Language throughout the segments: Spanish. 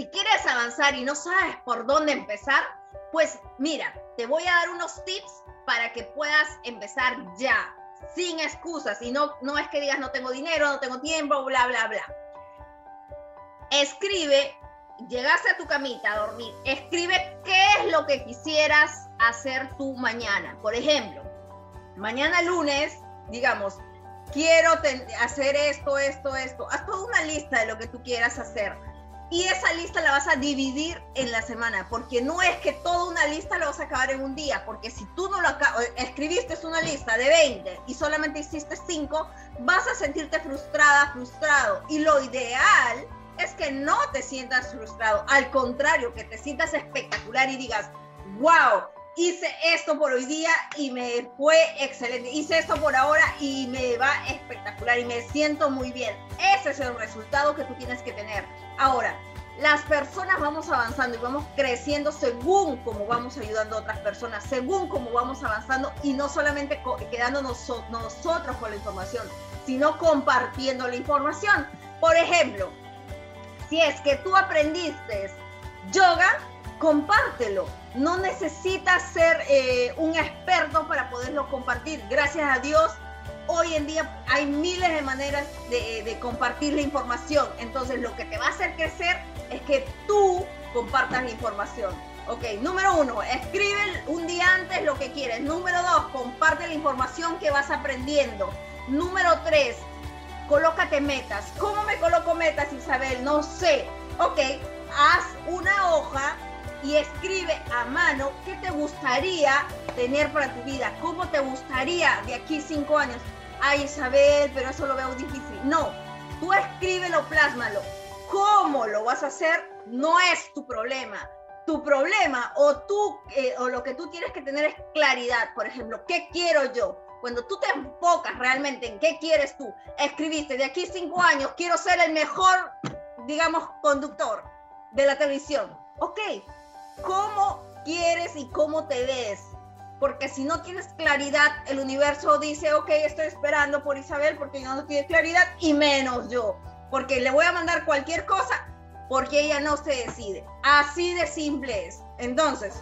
si quieres avanzar y no sabes por dónde empezar, pues mira, te voy a dar unos tips para que puedas empezar ya, sin excusas. Y no, no es que digas no tengo dinero, no tengo tiempo, bla, bla, bla. Escribe, llegaste a tu camita a dormir, escribe qué es lo que quisieras hacer tú mañana. Por ejemplo, mañana lunes, digamos, quiero hacer esto, esto, esto. Haz toda una lista de lo que tú quieras hacer. Y esa lista la vas a dividir en la semana, porque no es que toda una lista la vas a acabar en un día, porque si tú no lo escribiste una lista de 20 y solamente hiciste 5, vas a sentirte frustrada, frustrado. Y lo ideal es que no te sientas frustrado, al contrario, que te sientas espectacular y digas, wow, hice esto por hoy día y me fue excelente. Hice esto por ahora y me va espectacular y me siento muy bien. Ese es el resultado que tú tienes que tener. Ahora, las personas vamos avanzando y vamos creciendo según como vamos ayudando a otras personas, según como vamos avanzando y no solamente quedándonos nosotros con la información, sino compartiendo la información. Por ejemplo, si es que tú aprendiste yoga, compártelo no necesitas ser eh, un experto para poderlo compartir. Gracias a Dios, hoy en día hay miles de maneras de, compartir la información. Entonces, lo que te va a hacer crecer es que tú compartas la información. Ok, número uno, escribe un día antes lo que quieres. Número dos, comparte la información que vas aprendiendo. Número tres, colócate metas. ¿Cómo me coloco metas, Isabel? No sé. Ok, haz una hoja y escribe a mano qué te gustaría tener para tu vida, cómo te gustaría de aquí cinco años. Ay, Isabel, pero eso lo veo difícil. No, tú escríbelo, plásmalo. ¿Cómo lo vas a hacer? No es tu problema. Tu problema o tú eh, o lo que tú tienes que tener es claridad. Por ejemplo, ¿qué quiero yo? Cuando tú te enfocas realmente en qué quieres tú, escribiste de aquí cinco años, quiero ser el mejor, digamos, conductor de la televisión. Ok, cómo quieres y cómo te ves. Porque si no tienes claridad, el universo dice, ok, estoy esperando por Isabel porque no tiene claridad y menos yo. Porque le voy a mandar cualquier cosa porque ella no se decide. Así de simple es. Entonces,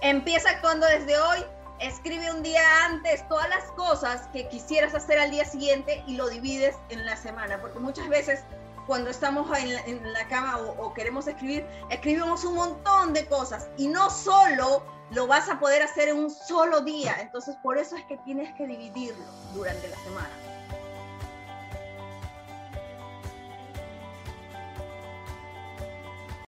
empieza actuando desde hoy. Escribe un día antes todas las cosas que quisieras hacer al día siguiente y lo divides en la semana. Porque muchas veces cuando estamos en la, cama o, queremos escribir, escribimos un montón de cosas y no solo lo vas a poder hacer en un solo día. Entonces, por eso es que tienes que dividirlo durante la semana.